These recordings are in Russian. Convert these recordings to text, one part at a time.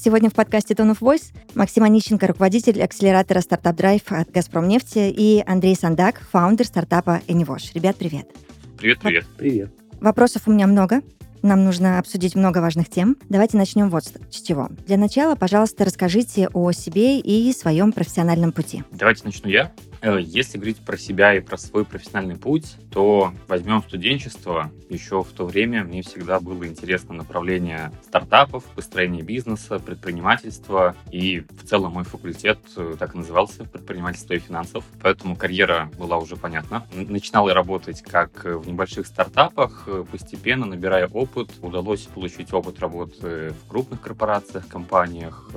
Сегодня в подкасте Tone of Voice Максим Онищенко, руководитель акселератора Startup Drive от «Газпром нефти» и Андрей Сандак, фаундер стартапа AnyWash. Ребят, привет. Привет, привет. Привет. Вопросов у меня много. Нам нужно обсудить много важных тем. Давайте начнем вот с чего. Для начала, пожалуйста, расскажите о себе и своем профессиональном пути. Давайте начну я. Э, если говорить про себя и про свой профессиональный путь, то возьмем студенчество. Еще в то время мне всегда было интересно направление стартапов, построение бизнеса, предпринимательства. И в целом мой факультет э, так и назывался «Предпринимательство и финансов». Поэтому карьера была уже понятна. Начинал я работать как в небольших стартапах, э, постепенно набирая опыт. Удалось получить опыт работы в крупных корпорациях, компаниях.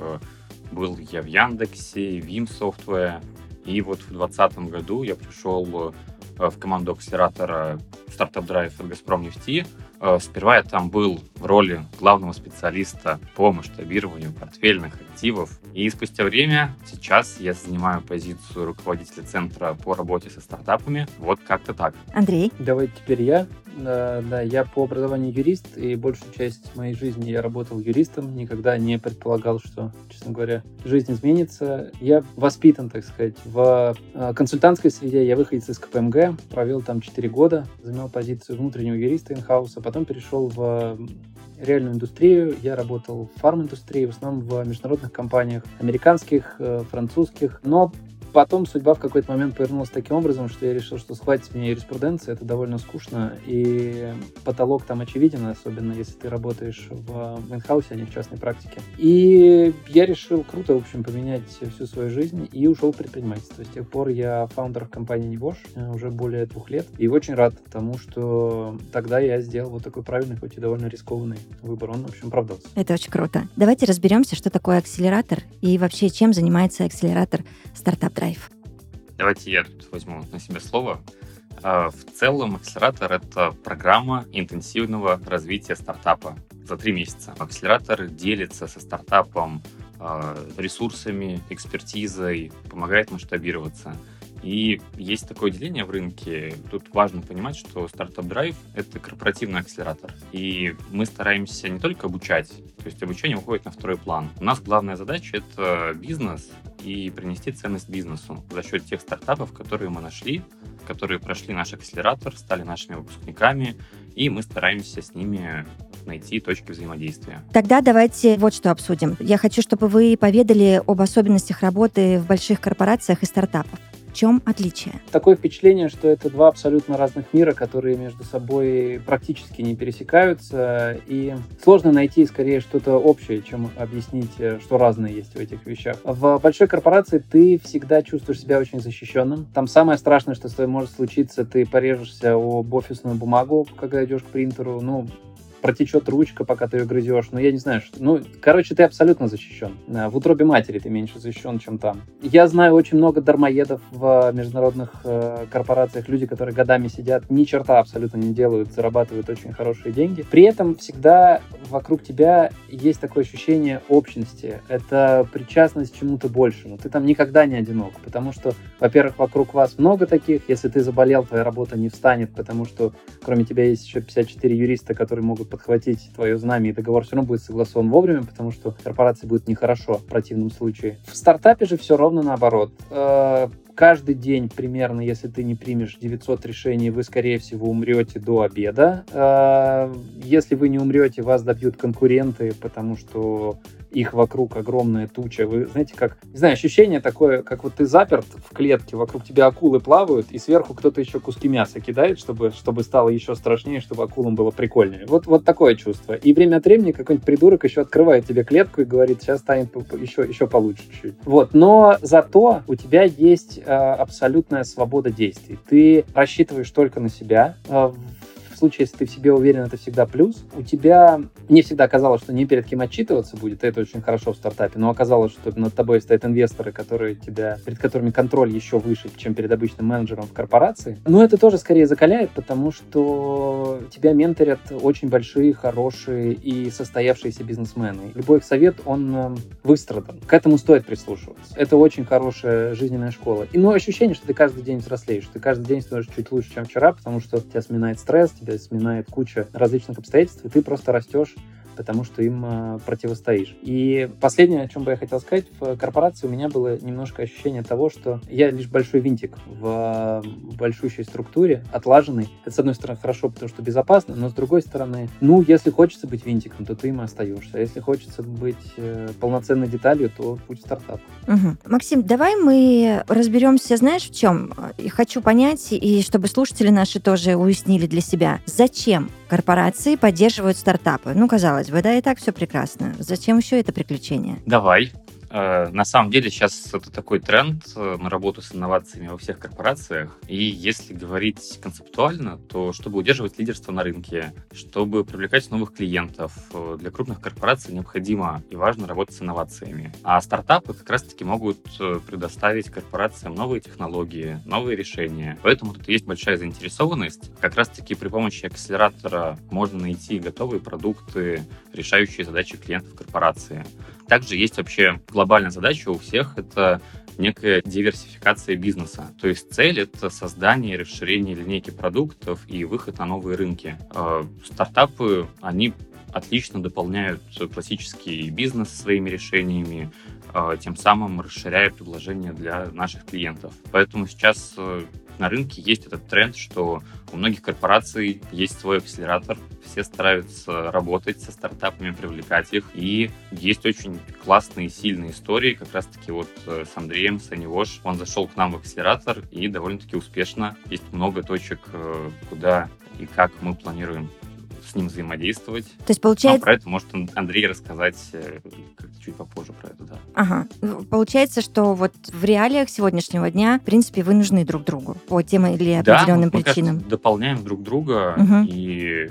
Был я в Яндексе, Vim Software, и вот в 2020 году я пришел э, в команду акселератора Startup Drive от Газпром нефти. Э, сперва я там был в роли главного специалиста по масштабированию портфельных активов. И спустя время, сейчас я занимаю позицию руководителя центра по работе со стартапами. Вот как-то так. Андрей? Давайте теперь я. Да, да, я по образованию юрист, и большую часть моей жизни я работал юристом. Никогда не предполагал, что, честно говоря, жизнь изменится. Я воспитан, так сказать, в э, консультантской среде. Я выходец из КПМГ, провел там 4 года, занимал позицию внутреннего юриста инхауса, потом перешел в реальную индустрию. Я работал в фарм-индустрии, в основном в международных компаниях, американских, э, французских. Но потом судьба в какой-то момент повернулась таким образом, что я решил, что схватить меня юриспруденция, это довольно скучно, и потолок там очевиден, особенно если ты работаешь в инхаусе, а не в частной практике. И я решил круто, в общем, поменять всю свою жизнь и ушел в предпринимательство. С тех пор я фаундер компании Невош э, уже более двух лет, и очень рад тому, что тогда я сделал вот такой правильный, хоть и довольно рискованный выбор. Он, в общем, оправдался. Это очень круто. Давайте разберемся, что такое акселератор и вообще чем занимается акселератор стартап драйв. Давайте я тут возьму на себя слово. А, в целом, акселератор — это программа интенсивного развития стартапа за три месяца. Акселератор делится со стартапом а, ресурсами, экспертизой, помогает масштабироваться. И есть такое деление в рынке. Тут важно понимать, что Startup Drive — это корпоративный акселератор. И мы стараемся не только обучать, то есть обучение уходит на второй план. У нас главная задача — это бизнес и принести ценность бизнесу за счет тех стартапов, которые мы нашли, которые прошли наш акселератор, стали нашими выпускниками, и мы стараемся с ними найти точки взаимодействия. Тогда давайте вот что обсудим. Я хочу, чтобы вы поведали об особенностях работы в больших корпорациях и стартапах. В чем отличие? Такое впечатление, что это два абсолютно разных мира, которые между собой практически не пересекаются, и сложно найти скорее что-то общее, чем объяснить, э, что разное есть в этих вещах. В большой корпорации ты всегда чувствуешь себя очень защищенным. Там самое страшное, что с тобой может случиться, ты порежешься об офисную бумагу, когда идешь к принтеру. Ну, протечет ручка, пока ты ее грызешь. Ну, я не знаю, что... Ну, короче, ты абсолютно защищен. В утробе матери ты меньше защищен, чем там. Я знаю очень много дармоедов в международных э, корпорациях. Люди, которые годами сидят, ни черта абсолютно не делают, зарабатывают очень хорошие деньги. При этом всегда вокруг тебя есть такое ощущение общности. Это причастность к чему-то большему. Ты там никогда не одинок, потому что, во-первых, вокруг вас много таких. Если ты заболел, твоя работа не встанет, потому что кроме тебя есть еще 54 юриста, которые могут подхватить твое знамя, и договор все равно будет согласован вовремя, потому что корпорации будет нехорошо в противном случае. В стартапе же все ровно наоборот э, каждый день примерно, если ты не примешь 900 решений, вы, скорее всего, умрете до обеда. Э, если вы не умрете, вас добьют конкуренты, потому что их вокруг огромная туча. Вы знаете, как, не знаю, ощущение такое, как вот ты заперт в клетке, вокруг тебя акулы плавают, и сверху кто-то еще куски мяса кидает, чтобы, чтобы стало еще страшнее, чтобы акулам было прикольнее. Вот, вот такое чувство. И время от времени какой-нибудь придурок еще открывает тебе клетку и говорит, сейчас станет еще, еще получше чуть. Вот. Но зато у тебя есть абсолютная свобода действий. Ты рассчитываешь только на себя. Э, случае, если ты в себе уверен, это всегда плюс. У тебя не всегда казалось, что не перед кем отчитываться будет, это очень хорошо в стартапе, но оказалось, что над тобой стоят инвесторы, которые тебя, перед которыми контроль еще выше, чем перед обычным менеджером в корпорации. Но это тоже скорее закаляет, потому что тебя менторят очень большие, хорошие и состоявшиеся бизнесмены. Любой их совет, он э, выстрадан. К этому стоит прислушиваться. Это очень хорошая жизненная школа. И ну, ощущение, что ты каждый день взрослеешь, ты каждый день становишься чуть лучше, чем вчера, потому что тебя сминает стресс, тебя сминает куча различных обстоятельств, и ты просто растешь потому что им э, противостоишь. И последнее, о чем бы я хотел сказать, в корпорации у меня было немножко ощущение того, что я лишь большой винтик в большущей структуре, отлаженный. Это, с одной стороны, хорошо, потому что безопасно, но с другой стороны, ну, если хочется быть винтиком, то ты им остаешься. А если хочется быть э, полноценной деталью, то путь стартап. Угу. Максим, давай мы разберемся, знаешь, в чем? И хочу понять, и чтобы слушатели наши тоже уяснили для себя, зачем корпорации поддерживают стартапы? Ну, казалось бы, да, и так все прекрасно. Зачем еще это приключение? Давай. Э, на самом деле сейчас это такой тренд э, на работу с инновациями во всех корпорациях. И если говорить концептуально, то чтобы удерживать лидерство на рынке, чтобы привлекать новых клиентов, э, для крупных корпораций необходимо и важно работать с инновациями. А стартапы как раз-таки могут предоставить корпорациям новые технологии, новые решения. Поэтому тут есть большая заинтересованность. Как раз-таки при помощи акселератора можно найти готовые продукты, решающие задачи клиентов корпорации. Также есть вообще глобальная задача у всех — это некая диверсификация бизнеса. То есть цель — это создание и расширение линейки продуктов и выход на новые рынки. Э, стартапы, они отлично дополняют классический бизнес своими решениями, э, тем самым расширяя предложения для наших клиентов. Поэтому сейчас э, на рынке есть этот тренд, что у многих корпораций есть свой акселератор, все стараются работать со стартапами, привлекать их, и есть очень классные, сильные истории, как раз-таки вот э, с Андреем, с Анивош, он зашел к нам в акселератор, и довольно-таки успешно. Есть много точек, э, куда и как мы планируем с ним взаимодействовать. То есть получается... Но про это может Андрей рассказать э, чуть попозже про это, да. Ага. Ну, получается, что вот в реалиях сегодняшнего дня, в принципе, вы нужны друг другу по тем или определенным да, мы, причинам. Мы дополняем друг друга, угу. и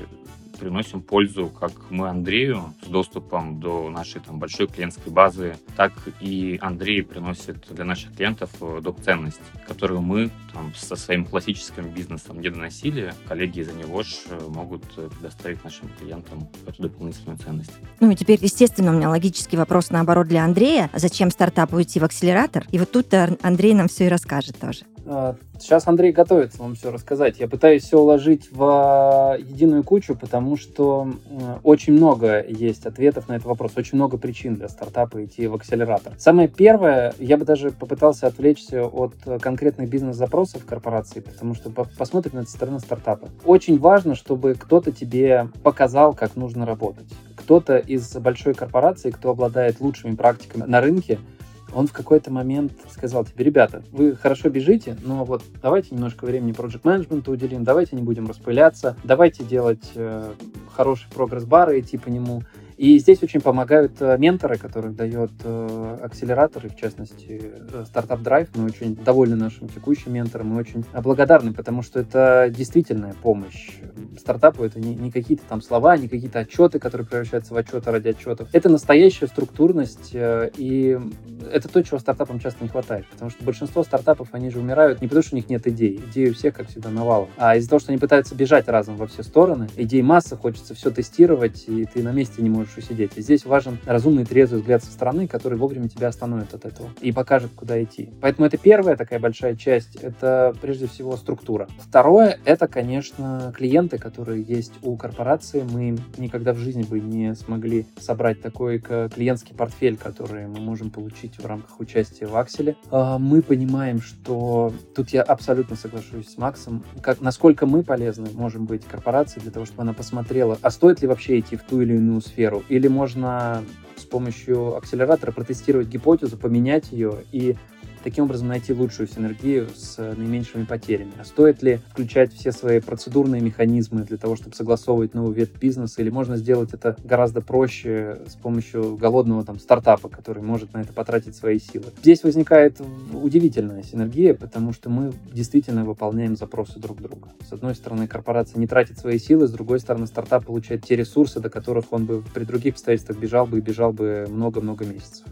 приносим пользу как мы Андрею с доступом до нашей там большой клиентской базы, так и Андрей приносит для наших клиентов э, доп. ценность, которую мы там со своим классическим бизнесом не доносили. Коллеги из-за него э, могут э, предоставить нашим клиентам эту дополнительную ценность. Ну и теперь, естественно, у меня логический вопрос наоборот для Андрея. Зачем стартапу уйти в акселератор? И вот тут Андрей нам все и расскажет тоже. А, сейчас Андрей готовится вам все рассказать. Я пытаюсь все уложить в а, единую кучу, потому что очень много есть ответов на этот вопрос, очень много причин для стартапа идти в акселератор. Самое первое, я бы даже попытался отвлечься от конкретных бизнес-запросов корпорации, потому что посмотрим на это стороны стартапа. Очень важно, чтобы кто-то тебе показал, как нужно работать. Кто-то из большой корпорации, кто обладает лучшими практиками на рынке, он в какой-то момент сказал тебе, ребята, вы хорошо бежите, но вот давайте немножко времени проект менеджменту уделим, давайте не будем распыляться, давайте делать э, хороший прогресс-бар и идти по нему. И здесь очень помогают э, менторы, которых дает э, акселератор, и в частности Startup Drive. Мы очень довольны нашим текущим ментором, мы очень благодарны, потому что это действительная помощь стартапу. Это не, не какие-то там слова, не какие-то отчеты, которые превращаются в отчеты ради отчетов. Это настоящая структурность, э, и это то, чего стартапам часто не хватает. Потому что большинство стартапов, они же умирают не потому, что у них нет идей. Идеи у всех, как всегда, навалом. А из-за того, что они пытаются бежать разом во все стороны, идей масса, хочется все тестировать, и ты на месте не можешь можешь усидеть. И здесь важен разумный трезвый взгляд со стороны, который вовремя тебя остановит от этого и покажет, куда идти. Поэтому это первая такая большая часть, это прежде всего структура. Второе, это, конечно, клиенты, которые есть у корпорации. Мы никогда в жизни бы не смогли собрать такой клиентский портфель, который мы можем получить в рамках участия в Акселе. А, мы понимаем, что тут я абсолютно соглашусь с Максом, как, насколько мы полезны можем быть корпорации для того, чтобы она посмотрела, а стоит ли вообще идти в ту или иную сферу, или можно с помощью акселератора протестировать гипотезу, поменять ее и таким образом найти лучшую синергию с наименьшими потерями. А стоит ли включать все свои процедурные механизмы для того, чтобы согласовывать новый вид бизнеса, или можно сделать это гораздо проще с помощью голодного там стартапа, который может на это потратить свои силы. Здесь возникает удивительная синергия, потому что мы действительно выполняем запросы друг друга. С одной стороны, корпорация не тратит свои силы, с другой стороны, стартап получает те ресурсы, до которых он бы при других обстоятельствах бежал бы и бежал бы много-много месяцев.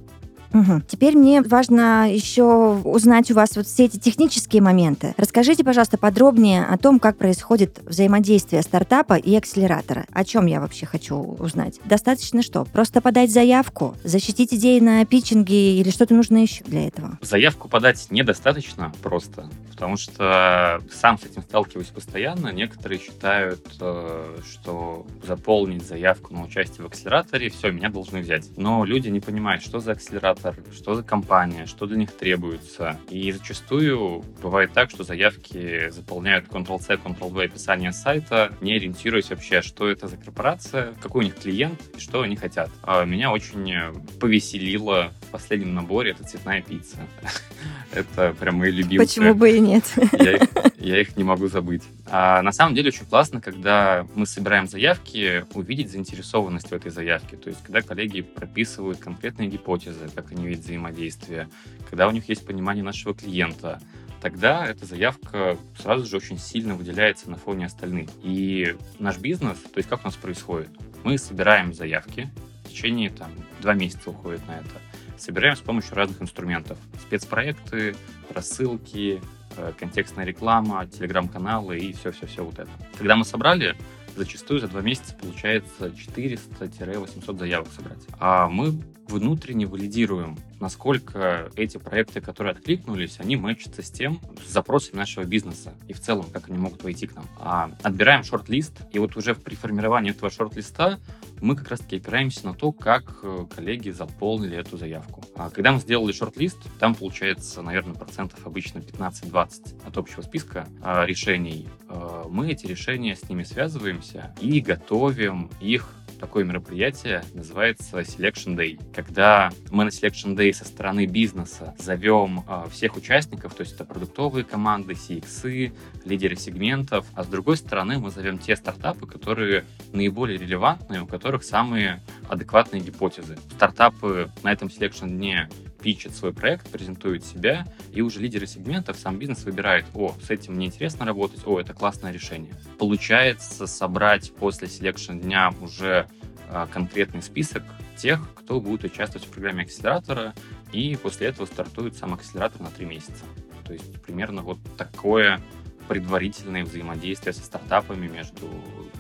Угу. Теперь мне важно еще узнать у вас вот все эти технические моменты. Расскажите, пожалуйста, подробнее о том, как происходит взаимодействие стартапа и акселератора. О чем я вообще хочу узнать? Достаточно что? Просто подать заявку, защитить идеи на питчинге или что-то нужно еще для этого? Заявку подать недостаточно просто, потому что сам с этим сталкиваюсь постоянно. Некоторые считают, э, что заполнить заявку на участие в акселераторе, все, меня должны взять. Но люди не понимают, что за акселератор, оператор, что за компания, что для них требуется. И зачастую бывает так, что заявки заполняют Ctrl-C, Ctrl-V описание сайта, не ориентируясь вообще, что это за корпорация, какой у них клиент и что они хотят. А меня очень повеселило в последнем наборе это цветная пицца. Это прям мои любимые. Почему бы и нет? Я их, я их не могу забыть. А на самом деле очень классно, когда мы собираем заявки, увидеть заинтересованность в этой заявке. То есть, когда коллеги прописывают конкретные гипотезы, как они видят взаимодействие, когда у них есть понимание нашего клиента, тогда эта заявка сразу же очень сильно выделяется на фоне остальных. И наш бизнес, то есть как у нас происходит? Мы собираем заявки, в течение там два месяца уходит на это собираем с помощью разных инструментов. Спецпроекты, рассылки, э, контекстная реклама, телеграм-каналы и все-все-все вот это. Когда мы собрали, зачастую за два месяца получается 400-800 заявок собрать. А мы внутренне валидируем, насколько эти проекты, которые откликнулись, они мэчатся с тем, с запросами нашего бизнеса и в целом, как они могут войти к нам. А отбираем шорт-лист, и вот уже при формировании этого шорт-листа мы как раз-таки опираемся на то, как э, коллеги заполнили эту заявку. А когда мы сделали шорт-лист, там получается, наверное, процентов обычно 15-20 от общего списка а, решений. А, мы эти решения с ними связываемся и готовим их такое мероприятие называется Selection Day. Когда мы на Selection Day со стороны бизнеса зовем э, всех участников, то есть это продуктовые команды, CX, лидеры сегментов, а с другой стороны мы зовем те стартапы, которые наиболее релевантные, у которых самые адекватные гипотезы. Стартапы на этом selection дне питчит свой проект, презентует себя, и уже лидеры сегментов, сам бизнес выбирает, о, с этим мне интересно работать, о, это классное решение. Получается собрать после selection дня уже а, конкретный список тех, кто будет участвовать в программе акселератора, и после этого стартует сам акселератор на три месяца. То есть примерно вот такое предварительное взаимодействие со стартапами между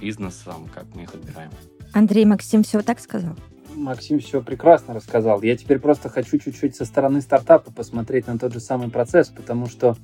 бизнесом, как мы их отбираем. Андрей Максим все так сказал? Максим все прекрасно рассказал. Я теперь просто хочу чуть-чуть со стороны стартапа посмотреть на тот же самый процесс, потому что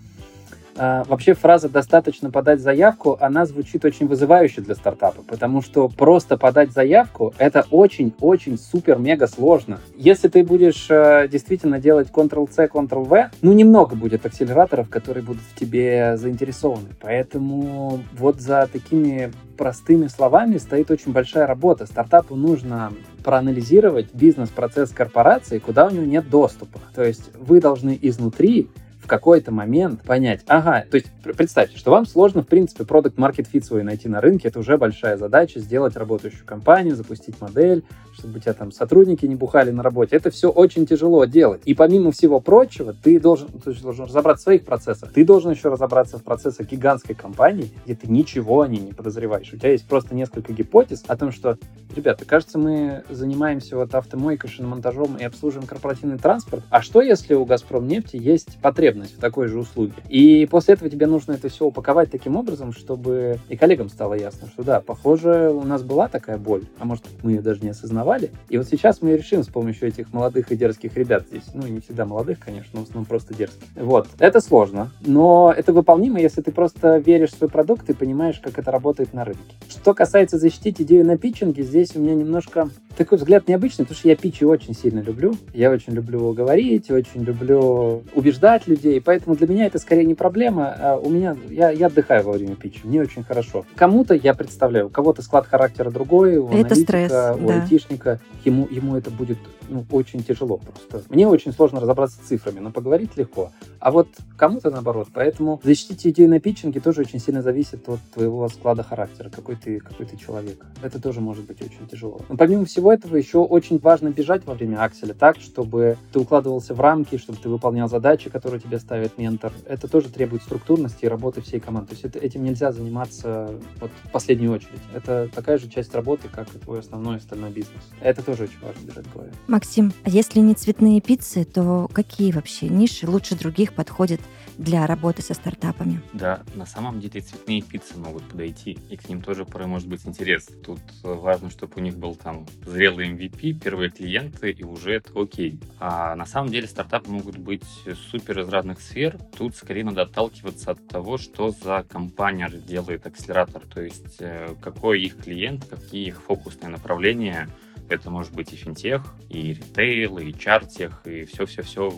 э, вообще фраза «достаточно подать заявку», она звучит очень вызывающе для стартапа, потому что просто подать заявку — это очень-очень супер-мега сложно. Если ты будешь э, действительно делать Ctrl-C, Ctrl-V, ну, немного будет акселераторов, которые будут в тебе заинтересованы. Поэтому вот за такими простыми словами стоит очень большая работа. Стартапу нужно проанализировать бизнес-процесс корпорации, куда у него нет доступа. То есть вы должны изнутри в какой-то момент понять, ага, то есть представьте, что вам сложно, в принципе, продукт market fit свой найти на рынке, это уже большая задача, сделать работающую компанию, запустить модель, чтобы у тебя там сотрудники не бухали на работе. Это все очень тяжело делать. И помимо всего прочего, ты должен, ты должен разобраться в своих процессах. Ты должен еще разобраться в процессах гигантской компании, где ты ничего о ней не подозреваешь. У тебя есть просто несколько гипотез о том, что, ребята, кажется, мы занимаемся вот автомойкой, шиномонтажом и обслуживаем корпоративный транспорт. А что, если у Газпром нефти есть потребность потребность в такой же услуге. И после этого тебе нужно это все упаковать таким образом, чтобы и коллегам стало ясно, что да, похоже, у нас была такая боль, а может, мы ее даже не осознавали. И вот сейчас мы решим с помощью этих молодых и дерзких ребят здесь, ну, не всегда молодых, конечно, но в основном просто дерзких. Вот, это сложно, но это выполнимо, если ты просто веришь в свой продукт и понимаешь, как это работает на рынке. Что касается защитить идею на питчинге, здесь у меня немножко такой взгляд необычный, потому что я питчи очень сильно люблю. Я очень люблю говорить, очень люблю убеждать людей, поэтому для меня это скорее не проблема. А у меня, я, я отдыхаю во время питча, мне очень хорошо. Кому-то я представляю, у кого-то склад характера другой, у это стресс, у да. айтишника, ему, ему это будет ну, очень тяжело просто. Мне очень сложно разобраться с цифрами, но поговорить легко. А вот кому-то наоборот. Поэтому защитить идею на питчинге тоже очень сильно зависит от твоего склада характера, какой ты, какой ты человек. Это тоже может быть очень тяжело. Но помимо всего этого, еще очень важно бежать во время акселя так, чтобы ты укладывался в рамки, чтобы ты выполнял задачи, которые тебе ставит ментор. Это тоже требует структурности и работы всей команды. То есть это, этим нельзя заниматься вот в последнюю очередь. Это такая же часть работы, как и твой основной остальной бизнес. Это тоже очень важно держать в голове. Максим, а если не цветные пиццы, то какие вообще ниши лучше других подходят для работы со стартапами? Да, на самом деле цветные пиццы могут подойти, и к ним тоже порой может быть интерес. Тут э, важно, чтобы у них был там зрелый MVP, первые клиенты, и уже это окей. А на самом деле стартапы могут быть супер из разных сфер. Тут скорее надо отталкиваться от того, что за компания делает акселератор, то есть э, какой их клиент, какие их фокусные направления, это может быть и финтех, и ритейл, и чартех, и все-все-все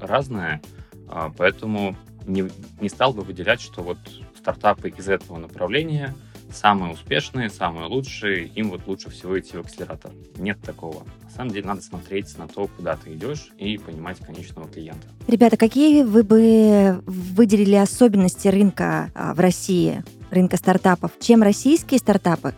разное. А, поэтому не, не стал бы выделять, что вот стартапы из этого направления самые успешные, самые лучшие, им вот лучше всего идти в акселератор. Нет такого. На самом деле надо смотреть на то, куда ты идешь и понимать конечного клиента. Ребята, какие вы бы выделили особенности рынка а, в России, рынка стартапов? Чем российские стартапы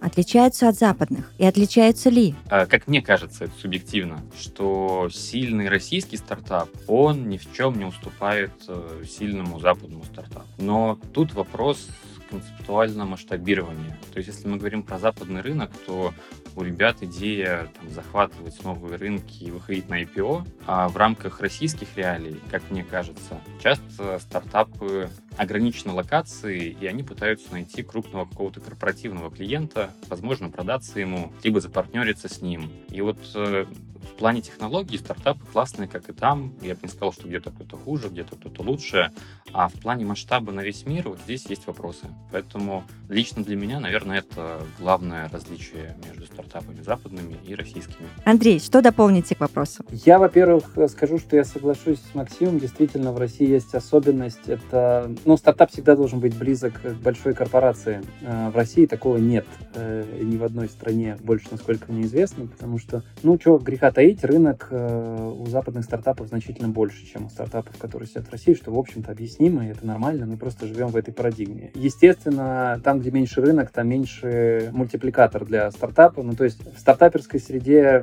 отличаются от западных? И отличаются ли? А, как мне кажется, это субъективно, что сильный российский стартап, он ни в чем не уступает э, сильному западному стартапу. Но тут вопрос концептуального масштабирования. То есть, если мы говорим про западный рынок, то у ребят идея там, захватывать новые рынки и выходить на IPO, а в рамках российских реалий, как мне кажется, часто стартапы ограничены локацией, и они пытаются найти крупного какого-то корпоративного клиента, возможно, продаться ему, либо запартнериться с ним. И вот э, в плане технологий стартапы классные, как и там. Я бы не сказал, что где-то кто-то хуже, где-то кто-то лучше. А в плане масштаба на весь мир вот здесь есть вопросы. Поэтому лично для меня, наверное, это главное различие между стартапами западными и российскими. Андрей, что дополните к вопросу? Я, во-первых, скажу, что я соглашусь с Максимом. Действительно, в России есть особенность. Это, ну, стартап всегда должен быть близок к большой корпорации. Э, в России такого нет э, ни в одной стране, больше, насколько мне известно, потому что, ну, что греха таить, рынок э, у западных стартапов значительно больше, чем у стартапов, которые сидят в России, что, в общем-то, объяснимо, и это нормально, мы просто живем в этой парадигме. Естественно, там, где меньше рынок, там меньше мультипликатор для стартапа, ну, то есть в стартаперской среде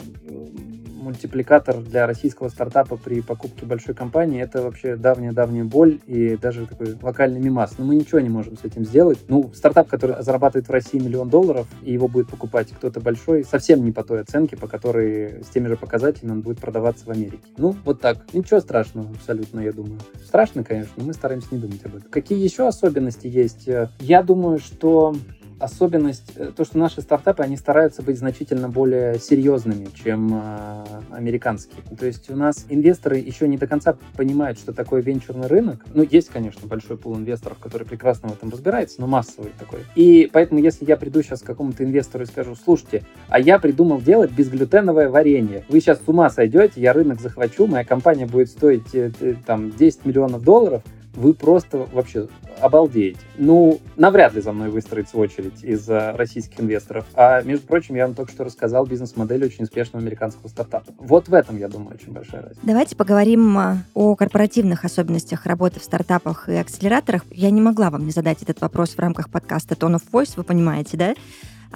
мультипликатор для российского стартапа при покупке большой компании это вообще давняя-давняя боль и даже такой локальный мимас. Но мы ничего не можем с этим сделать. Ну, стартап, который зарабатывает в России миллион долларов, и его будет покупать кто-то большой, совсем не по той оценке, по которой с теми же показателями он будет продаваться в Америке. Ну, вот так. Ничего страшного абсолютно, я думаю. Страшно, конечно, но мы стараемся не думать об этом. Какие еще особенности есть? Я думаю, что особенность, э, то, что наши стартапы, они стараются быть значительно более серьезными, чем э, американские. То есть у нас инвесторы еще не до конца понимают, что такое венчурный рынок. Ну, есть, конечно, большой пул инвесторов, который прекрасно в этом разбирается, но массовый такой. И поэтому, если я приду сейчас к какому-то инвестору и скажу, слушайте, а я придумал делать безглютеновое варенье. Вы сейчас с ума сойдете, я рынок захвачу, моя компания будет стоить э, там 10 миллионов долларов, вы просто вообще обалдеете. Ну, навряд ли за мной выстроится очередь из российских инвесторов. А, между прочим, я вам только что рассказал бизнес-модель очень успешного американского стартапа. Вот в этом, я думаю, очень большая разница. Давайте поговорим а, о корпоративных особенностях работы в стартапах и акселераторах. Я не могла вам не задать этот вопрос в рамках подкаста Tone of Voice, вы понимаете, да?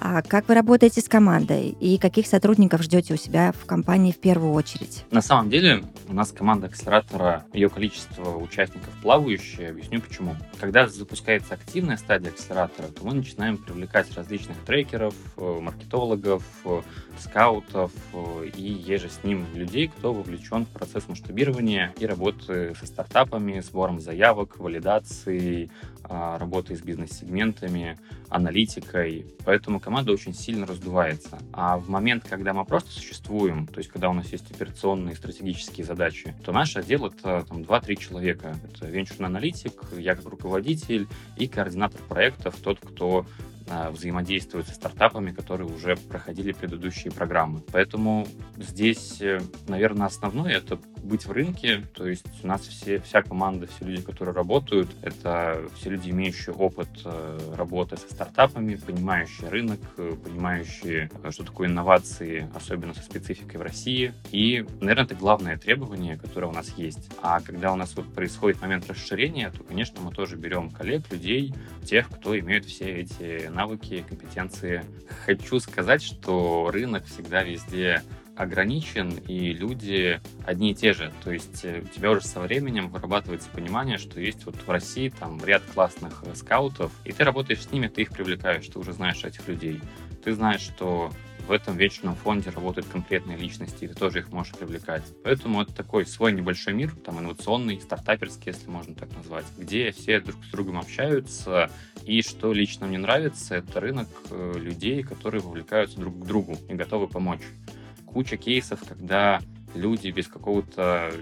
А как вы работаете с командой и каких сотрудников ждете у себя в компании в первую очередь? На самом деле у нас команда акселератора, ее количество участников плавающее. Объясню почему. Когда запускается активная стадия акселератора, то мы начинаем привлекать различных трекеров, э, маркетологов, э, скаутов э, и еже с ним людей, кто вовлечен в процесс масштабирования и работы со стартапами, сбором заявок, валидацией, а, работой с бизнес-сегментами, аналитикой. Поэтому команда очень сильно раздувается. А в момент, когда мы просто существуем, то есть когда у нас есть операционные стратегические задачи, то наш отдел это там, 2-3 человека. Это венчурный аналитик, я как руководитель и координатор проектов, тот, кто а, взаимодействует со стартапами, которые уже проходили предыдущие программы. Поэтому здесь, э, наверное, основное это быть в рынке, то есть у нас все, вся команда, все люди, которые работают, это все люди, имеющие опыт э, работы со стартапами, понимающие рынок, э, понимающие, э, что такое инновации, особенно со спецификой в России. И, наверное, это главное требование, которое у нас есть. А когда у нас вот происходит момент расширения, то, конечно, мы тоже берем коллег, людей, тех, кто имеет все эти навыки, компетенции. Хочу сказать, что рынок всегда везде ограничен, и люди одни и те же. То есть э, у тебя уже со временем вырабатывается понимание, что есть вот в России там ряд классных э, скаутов, и ты работаешь с ними, ты их привлекаешь, ты уже знаешь этих людей. Ты знаешь, что в этом вечерном фонде работают конкретные личности, и ты тоже их можешь привлекать. Поэтому это такой свой небольшой мир, там инновационный, стартаперский, если можно так назвать, где все друг с другом общаются, и что лично мне нравится, это рынок э, людей, которые вовлекаются друг к другу и готовы помочь куча кейсов, когда люди без какого-то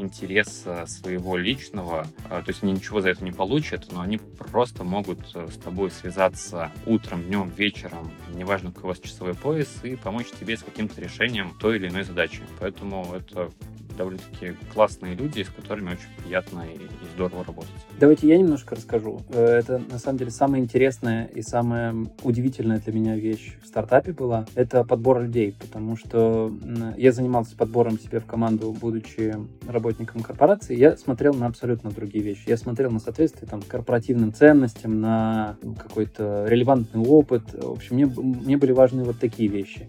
интереса своего личного, а, то есть они ничего за это не получат, но они просто могут э, с тобой связаться утром, днем, вечером, неважно, какой у вас часовой пояс, и помочь тебе с каким-то решением той или иной задачи. Поэтому это довольно-таки классные люди, с которыми очень приятно и, и здорово работать. Давайте я немножко расскажу. Э, это, на самом деле, самая интересная и самая удивительная для меня вещь в стартапе была. Это подбор людей, потому что я занимался подбором себе в команду, будучи работником корпорации. Я смотрел на абсолютно другие вещи. Я смотрел на соответствие там, корпоративным ценностям, на какой-то релевантный опыт. В общем, мне, мне были важны вот такие вещи.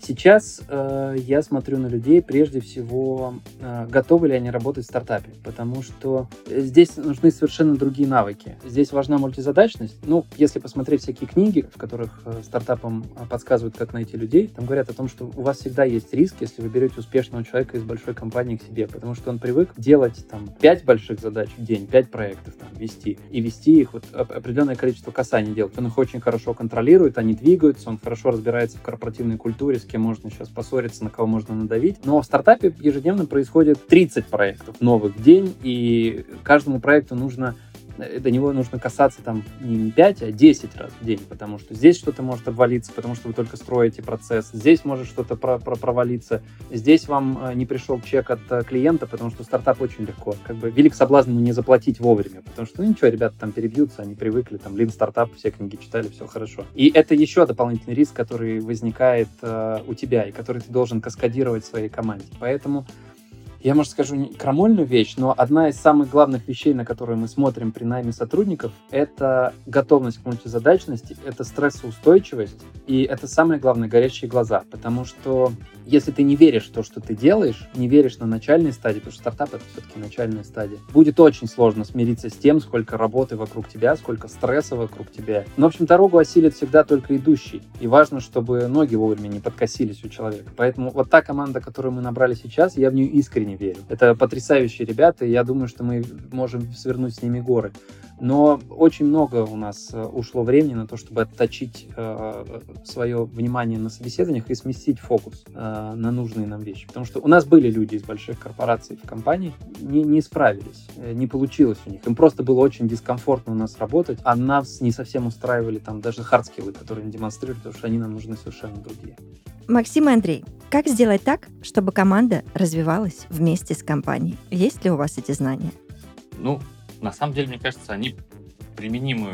Сейчас э, я смотрю на людей прежде всего, э, готовы ли они работать в стартапе, потому что здесь нужны совершенно другие навыки. Здесь важна мультизадачность. Ну, если посмотреть всякие книги, в которых э, стартапам э, подсказывают, как найти людей, там говорят о том, что у вас всегда есть риск, если вы берете успешного человека из большой компании к себе, потому что он привык делать там 5 больших задач в день, 5 проектов там вести, и вести их вот определенное количество касаний делать. Он их очень хорошо контролирует, они двигаются, он хорошо разбирается в корпоративной культуре, кем можно сейчас поссориться, на кого можно надавить. Но в стартапе ежедневно происходит 30 проектов новых в день, и каждому проекту нужно до него нужно касаться там не 5, а 10 раз в день, потому что здесь что-то может обвалиться, потому что вы только строите процесс, здесь может что-то про про провалиться, здесь вам э, не пришел чек от э, клиента, потому что стартап очень легко. Как бы велик соблазн ему не заплатить вовремя, потому что, ну ничего, ребята там перебьются, они привыкли, там, лин стартап, все книги читали, все хорошо. И это еще дополнительный риск, который возникает э, у тебя и который ты должен каскадировать своей команде. Поэтому я, может, скажу крамольную вещь, но одна из самых главных вещей, на которые мы смотрим при найме сотрудников, это готовность к мультизадачности, это стрессоустойчивость, и это самое главное, горящие глаза, потому что если ты не веришь в то, что ты делаешь, не веришь на начальной стадии, потому что стартап это все-таки начальная стадия, будет очень сложно смириться с тем, сколько работы вокруг тебя, сколько стресса вокруг тебя. Но, в общем, дорогу осилит всегда только идущий, и важно, чтобы ноги вовремя не подкосились у человека. Поэтому вот та команда, которую мы набрали сейчас, я в нее искренне верю. Это потрясающие ребята, и я думаю, что мы можем свернуть с ними горы. Но очень много у нас э, ушло времени на то, чтобы отточить э, свое внимание на собеседованиях и сместить фокус э, на нужные нам вещи. Потому что у нас были люди из больших корпораций в компании, не, не справились, э, не получилось у них. Им просто было очень дискомфортно у нас работать, а нас не совсем устраивали там даже хардскиллы, которые они демонстрируют, потому что они нам нужны совершенно другие. Максим и Андрей, как сделать так, чтобы команда развивалась вместе с компанией? Есть ли у вас эти знания? Ну, на самом деле, мне кажется, они применимы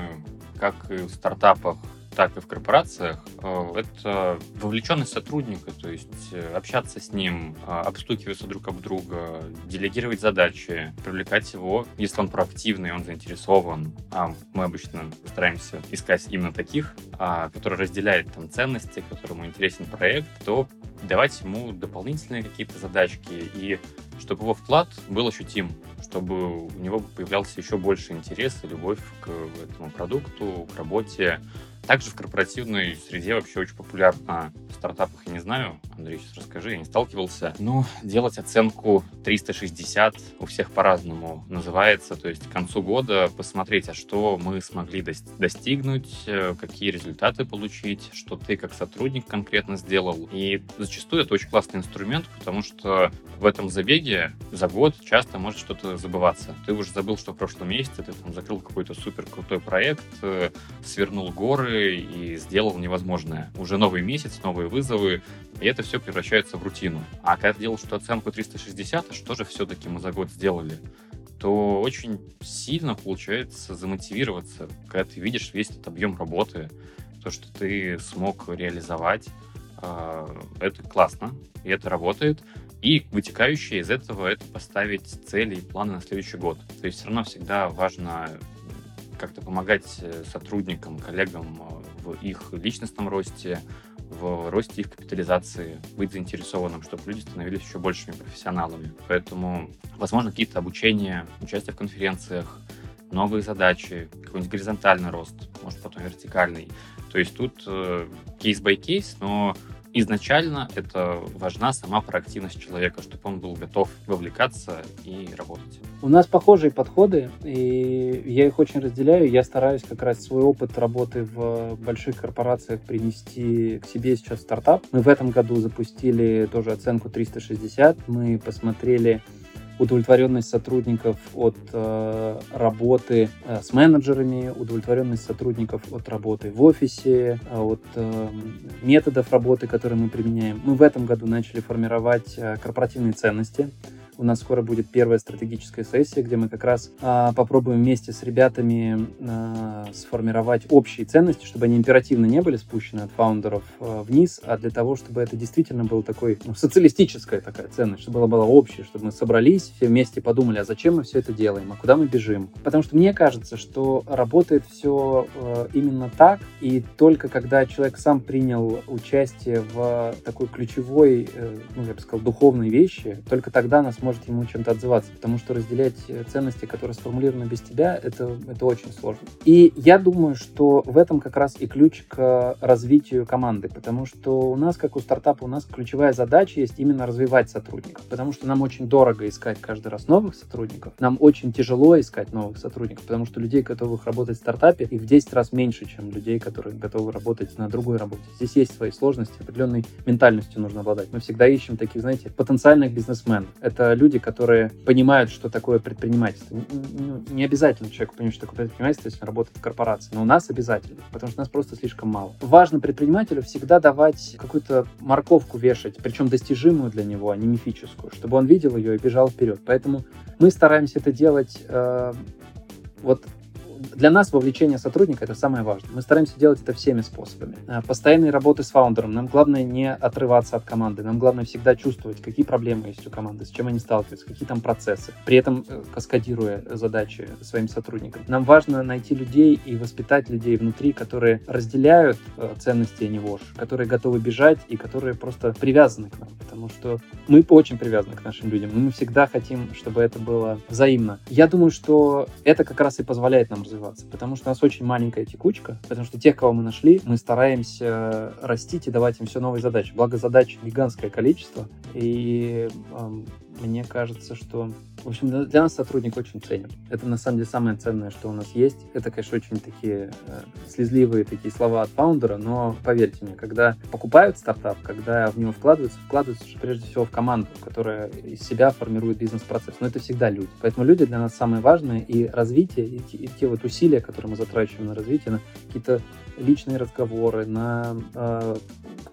как и в стартапах, так и в корпорациях, э, это вовлеченность сотрудника, то есть э, общаться с ним, э, обстукиваться друг об друга, делегировать задачи, привлекать его, если он проактивный, он заинтересован, а мы обычно стараемся искать именно таких, а, который разделяет там ценности, которому интересен проект, то давать ему дополнительные какие-то задачки и чтобы его вклад был ощутим, чтобы у него появлялся еще больше интерес и любовь к этому продукту, к работе, также в корпоративной среде вообще очень популярно. В стартапах я не знаю, Андрей, сейчас расскажи, я не сталкивался. Но делать оценку 360 у всех по-разному называется. То есть к концу года посмотреть, а что мы смогли достигнуть, э, какие результаты получить, что ты как сотрудник конкретно сделал. И зачастую это очень классный инструмент, потому что в этом забеге за год часто может что-то забываться. Ты уже забыл, что в прошлом месяце ты там закрыл какой-то супер крутой проект, э, свернул горы и сделал невозможное. Уже новый месяц, новые вызовы, и это все превращается в рутину. А когда ты делаешь что оценку 360, а что же все-таки мы за год сделали? то очень сильно получается замотивироваться, когда ты видишь весь этот объем работы, то, что ты смог реализовать, а, это классно, и это работает. И вытекающее из этого это поставить цели и планы на следующий год. То есть все равно всегда важно как-то помогать э, сотрудникам, коллегам э, в их личностном росте, в росте их капитализации, быть заинтересованным, чтобы люди становились еще большими профессионалами. Поэтому, возможно, какие-то обучения, участие в конференциях, новые задачи, какой-нибудь горизонтальный рост, может, потом вертикальный. То есть тут case-by-case, но изначально это важна сама проактивность человека, чтобы он был готов вовлекаться и работать. У нас похожие подходы, и я их очень разделяю. Я стараюсь как раз свой опыт работы в больших корпорациях принести к себе сейчас стартап. Мы в этом году запустили тоже оценку 360. Мы посмотрели удовлетворенность сотрудников от э, работы э, с менеджерами, удовлетворенность сотрудников от работы в офисе, э, от э, методов работы, которые мы применяем. Мы в этом году начали формировать э, корпоративные ценности. У нас скоро будет первая стратегическая сессия, где мы как раз а, попробуем вместе с ребятами а, сформировать общие ценности, чтобы они императивно не были спущены от фаундеров а, вниз, а для того, чтобы это действительно был такой ну, социалистическая такая ценность, чтобы была была общая, чтобы мы собрались, все вместе подумали, а зачем мы все это делаем, а куда мы бежим. Потому что мне кажется, что работает все а, именно так, и только когда человек сам принял участие в такой ключевой, э, ну, я бы сказал, духовной вещи, только тогда нас может ему чем-то отзываться, потому что разделять э, ценности, которые сформулированы без тебя, это, это очень сложно. И я думаю, что в этом как раз и ключ к развитию команды, потому что у нас, как у стартапа, у нас ключевая задача есть именно развивать сотрудников, потому что нам очень дорого искать каждый раз новых сотрудников, нам очень тяжело искать новых сотрудников, потому что людей, готовых работать в стартапе, их в 10 раз меньше, чем людей, которые готовы работать на другой работе. Здесь есть свои сложности, определенной ментальностью нужно обладать. Мы всегда ищем таких, знаете, потенциальных бизнесменов. Это люди, которые понимают, что такое предпринимательство. Ну, не обязательно человеку понимать, что такое предпринимательство, если он работает в корпорации, но у нас обязательно, потому что нас просто слишком мало. Важно предпринимателю всегда давать какую-то морковку вешать, причем достижимую для него, а не мифическую, чтобы он видел ее и бежал вперед. Поэтому мы стараемся это делать э, вот для нас вовлечение сотрудника это самое важное. Мы стараемся делать это всеми способами. А, постоянной работы с фаундером. Нам главное не отрываться от команды. Нам главное всегда чувствовать, какие проблемы есть у команды, с чем они сталкиваются, какие там процессы. При этом э, каскадируя задачи своим сотрудникам. Нам важно найти людей и воспитать людей внутри, которые разделяют э, ценности Anywatch, которые готовы бежать и которые просто привязаны к нам. Потому что мы очень привязаны к нашим людям. Мы всегда хотим, чтобы это было взаимно. Я думаю, что это как раз и позволяет нам развиваться, потому что у нас очень маленькая текучка, потому что тех, кого мы нашли, мы стараемся растить и давать им все новые задачи. Благо задач гигантское количество, и э, мне кажется, что в общем, для нас сотрудник очень ценен. Это, на самом деле, самое ценное, что у нас есть. Это, конечно, очень такие э, слезливые такие слова от фаундера, но поверьте мне, когда покупают стартап, когда в него вкладываются, вкладываются прежде всего в команду, которая из себя формирует бизнес-процесс. Но это всегда люди. Поэтому люди для нас самое важное, и развитие, и, и те вот усилия, которые мы затрачиваем на развитие, на какие-то личные разговоры, на э,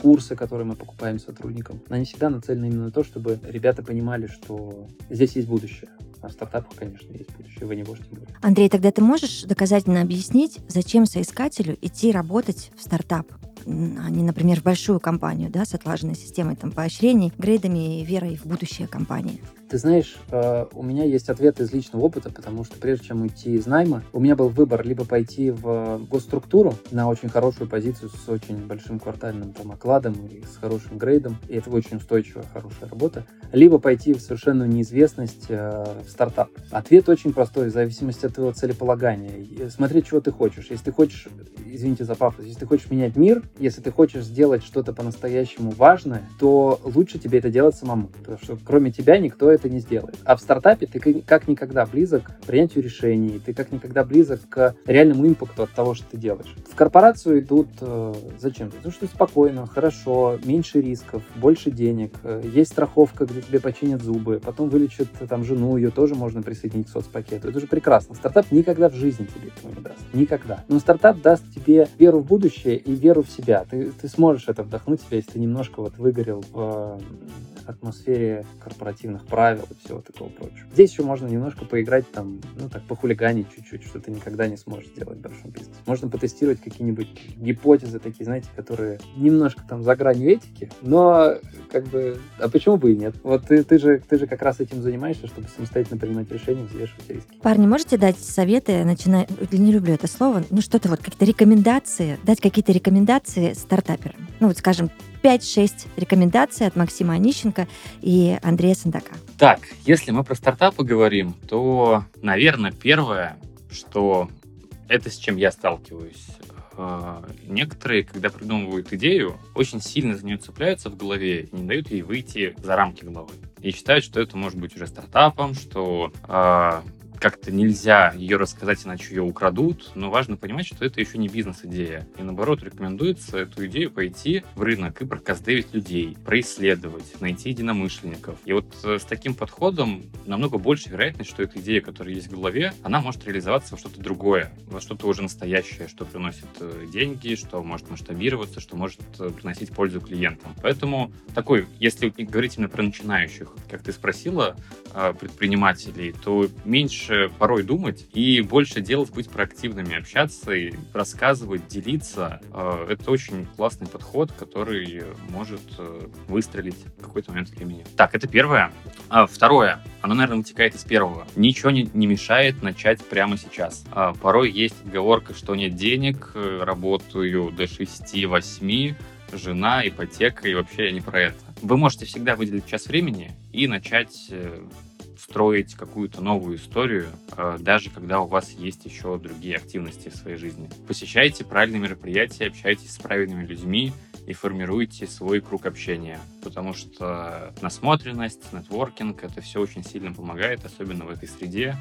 курсы, которые мы покупаем сотрудникам, они всегда нацелены именно на то, чтобы ребята понимали, что здесь есть будущее. А в стартапах, конечно, есть будущее, вы не можете более. Андрей, тогда ты можешь доказательно объяснить, зачем соискателю идти работать в стартап? Не, например, в большую компанию, да, с отлаженной системой там, поощрений, грейдами и верой в будущее компании? Ты знаешь, э, у меня есть ответ из личного опыта, потому что прежде чем уйти из найма, у меня был выбор либо пойти в госструктуру на очень хорошую позицию с очень большим квартальным там окладом и с хорошим грейдом, и это очень устойчивая, хорошая работа, либо пойти в совершенную неизвестность э, в стартап. Ответ очень простой, в зависимости от твоего целеполагания. Смотри, чего ты хочешь. Если ты хочешь, извините за пафос, если ты хочешь менять мир, если ты хочешь сделать что-то по-настоящему важное, то лучше тебе это делать самому, потому что кроме тебя никто это не сделает. А в стартапе ты как никогда близок к принятию решений, ты как никогда близок к реальному импакту от того, что ты делаешь. В корпорацию идут э, зачем? Потому что спокойно, хорошо, меньше рисков, больше денег, э, есть страховка, где тебе починят зубы, потом вылечат э, там жену, ее тоже можно присоединить к соцпакету. Это же прекрасно. Стартап никогда в жизни тебе этого не даст. Никогда. Но стартап даст тебе веру в будущее и веру в себя. Ты, ты сможешь это вдохнуть себя, если ты немножко вот выгорел в атмосфере корпоративных правил и всего такого прочего. Здесь еще можно немножко поиграть там, ну так, похулиганить чуть-чуть, что ты никогда не сможешь сделать в большом бизнесе. Можно потестировать какие-нибудь гипотезы такие, знаете, которые немножко там за гранью этики, но как бы, а почему бы и нет? Вот ты, ты, же, ты же как раз этим занимаешься, чтобы самостоятельно принимать решения, взвешивать риски. Парни, можете дать советы, начиная, не люблю это слово, ну что-то вот, какие-то рекомендации, дать какие-то рекомендации стартаперам? Ну вот, скажем, 5-6 рекомендаций от Максима Онищенко и Андрея Сандака. Так, если мы про стартапы говорим, то, наверное, первое, что это с чем я сталкиваюсь. Э, некоторые, когда придумывают идею, очень сильно за нее цепляются в голове и не дают ей выйти за рамки головы. И считают, что это может быть уже стартапом, что э, как-то нельзя ее рассказать, иначе ее украдут, но важно понимать, что это еще не бизнес-идея. И наоборот, рекомендуется эту идею пойти в рынок и проказдевить людей, происследовать, найти единомышленников. И вот э, с таким подходом намного больше вероятность, что эта идея, которая есть в голове, она может реализоваться во что-то другое, во что-то уже настоящее, что приносит э, деньги, что может масштабироваться, что может э, приносить пользу клиентам. Поэтому такой, если говорить именно про начинающих, как ты спросила, предпринимателей, то меньше меньше порой думать и больше делать, быть проактивными, общаться и рассказывать, делиться. Э, это очень классный подход, который может э, выстрелить в какой-то момент времени. Так, это первое. А второе, оно, наверное, вытекает из первого. Ничего не, не мешает начать прямо сейчас. А порой есть отговорка, что нет денег, э, работаю до 6-8, жена, ипотека, и вообще я не про это. Вы можете всегда выделить час времени и начать строить какую-то новую историю, э, даже когда у вас есть еще другие активности в своей жизни. Посещайте правильные мероприятия, общайтесь с правильными людьми и формируйте свой круг общения, потому что насмотренность, нетворкинг — это все очень сильно помогает, особенно в этой среде,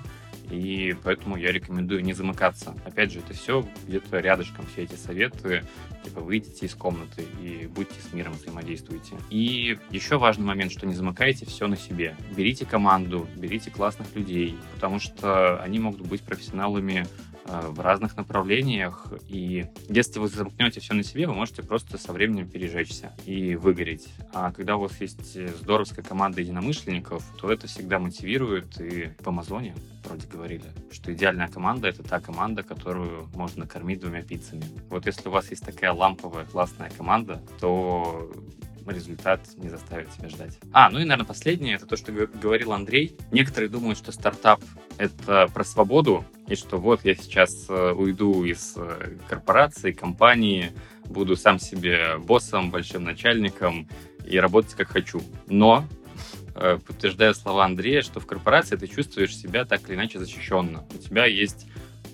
и поэтому я рекомендую не замыкаться. Опять же, это все где-то рядышком, все эти советы. Типа, выйдите из комнаты и будьте с миром, взаимодействуйте. И еще важный момент, что не замыкайте все на себе. Берите команду, берите классных людей, потому что они могут быть профессионалами в разных направлениях. И если вы замкнете все на себе, вы можете просто со временем пережечься и выгореть. А когда у вас есть здоровская команда единомышленников, то это всегда мотивирует. И в Амазоне вроде говорили, что идеальная команда — это та команда, которую можно кормить двумя пиццами. Вот если у вас есть такая ламповая классная команда, то результат не заставит себя ждать. А, ну и, наверное, последнее, это то, что говорил Андрей. Некоторые думают, что стартап — это про свободу, и что вот я сейчас э, уйду из э, корпорации, компании, буду сам себе боссом, большим начальником и работать как хочу. Но э, подтверждая слова Андрея, что в корпорации ты чувствуешь себя так или иначе защищенно. У тебя есть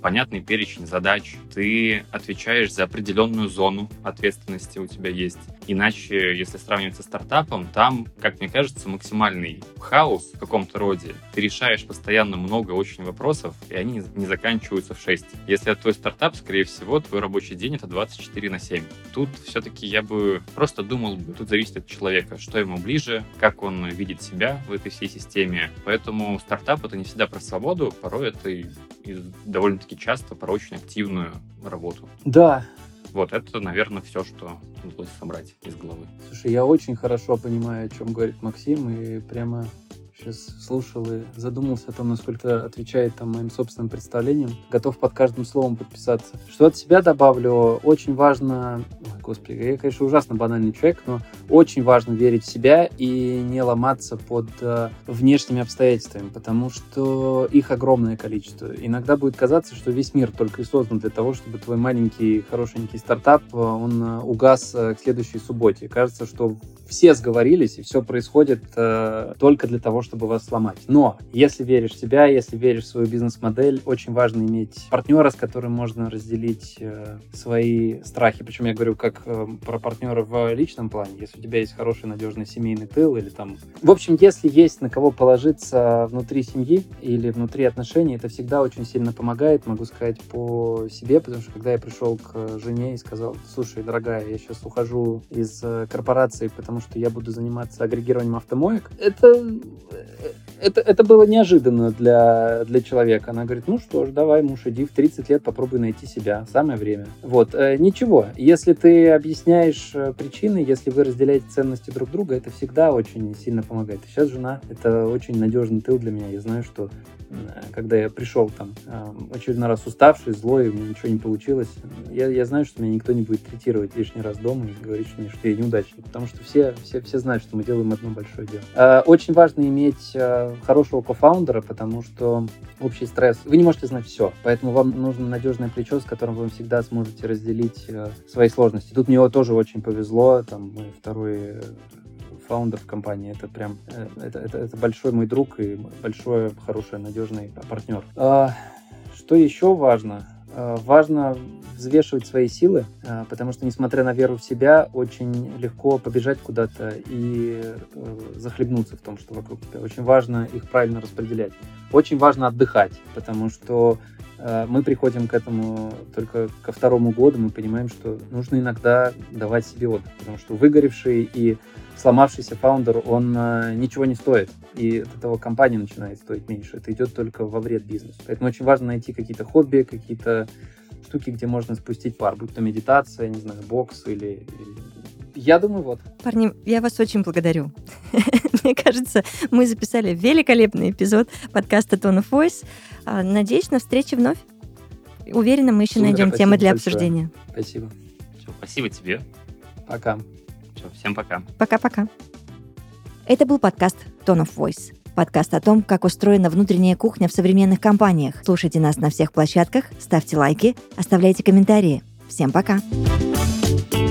понятный перечень задач, ты отвечаешь за определенную зону ответственности у тебя есть. Иначе, если сравнивать со стартапом, там, как мне кажется, максимальный хаос в каком-то роде. Ты решаешь постоянно много очень вопросов, и они не заканчиваются в 6. Если это твой стартап, скорее всего, твой рабочий день это 24 на 7. Тут все-таки я бы просто думал, тут зависит от человека, что ему ближе, как он видит себя в этой всей системе. Поэтому стартап это не всегда про свободу, порой это и, и довольно-таки довольно-таки часто про очень активную работу. Да. Вот это, наверное, все, что удалось собрать из головы. Слушай, я очень хорошо понимаю, о чем говорит Максим, и прямо сейчас слушал и задумался о том, насколько отвечает там моим собственным представлениям. Готов под каждым словом подписаться. Что от себя добавлю, очень важно... Ой, господи, я, конечно, ужасно банальный человек, но очень важно верить в себя и не ломаться под э, внешними обстоятельствами, потому что их огромное количество. Иногда будет казаться, что весь мир только и создан для того, чтобы твой маленький хорошенький стартап, э, он э, угас э, к следующей субботе. Кажется, что все сговорились, и все происходит э, только для того, чтобы чтобы вас сломать. Но если веришь в себя, если веришь в свою бизнес-модель, очень важно иметь партнера, с которым можно разделить э, свои страхи. Причем я говорю как э, про партнера в личном плане. Если у тебя есть хороший, надежный семейный тыл или там... В общем, если есть на кого положиться внутри семьи или внутри отношений, это всегда очень сильно помогает, могу сказать, по себе, потому что когда я пришел к жене и сказал, слушай, дорогая, я сейчас ухожу из э, корпорации, потому что я буду заниматься агрегированием автомоек, это, э, это, это было неожиданно для, для человека. Она говорит, ну что ж, давай, муж, иди в 30 лет попробуй найти себя, самое время. Вот, э, ничего, если ты объясняешь причины, если вы разделяете ценности друг друга, это всегда очень сильно помогает. сейчас жена, это очень надежный тыл для меня. Я знаю, что когда я пришел там очередной раз уставший, злой, у меня ничего не получилось, я, я знаю, что меня никто не будет третировать лишний раз дома и говорить мне, что я неудачник, потому что все, все, все знают, что мы делаем одно большое дело. А, очень важно иметь хорошего кофаундера, потому что общий стресс, вы не можете знать все, поэтому вам нужно надежное плечо, с которым вы всегда сможете разделить а, свои сложности. Тут мне тоже очень повезло, там мой второй фаундер в компании. Это прям э, это, это, это большой мой друг и большой, хороший, надежный партнер. А, что еще важно? А, важно взвешивать свои силы, а, потому что, несмотря на веру в себя, очень легко побежать куда-то и э, захлебнуться в том, что вокруг тебя. Очень важно их правильно распределять. Очень важно отдыхать, потому что э, мы приходим к этому только ко второму году, мы понимаем, что нужно иногда давать себе отдых, потому что выгоревший и сломавшийся фаундер, он э, ничего не стоит. И от этого компания начинает стоить меньше. Это идет только во вред бизнесу. Поэтому очень важно найти какие-то хобби, какие-то штуки, где можно спустить пар, будь то медитация, не знаю, бокс или, я думаю, вот. Парни, я вас очень благодарю. Мне кажется, мы записали великолепный эпизод подкаста Tone of Voice. А, надеюсь на встречу вновь. Уверена, мы еще Супер, найдем темы для большое. обсуждения. Спасибо. Все, спасибо тебе. Пока. Все, всем пока. Пока-пока. Это был подкаст Tone of Voice. Подкаст о том, как устроена внутренняя кухня в современных компаниях. Слушайте нас на всех площадках, ставьте лайки, оставляйте комментарии. Всем пока! you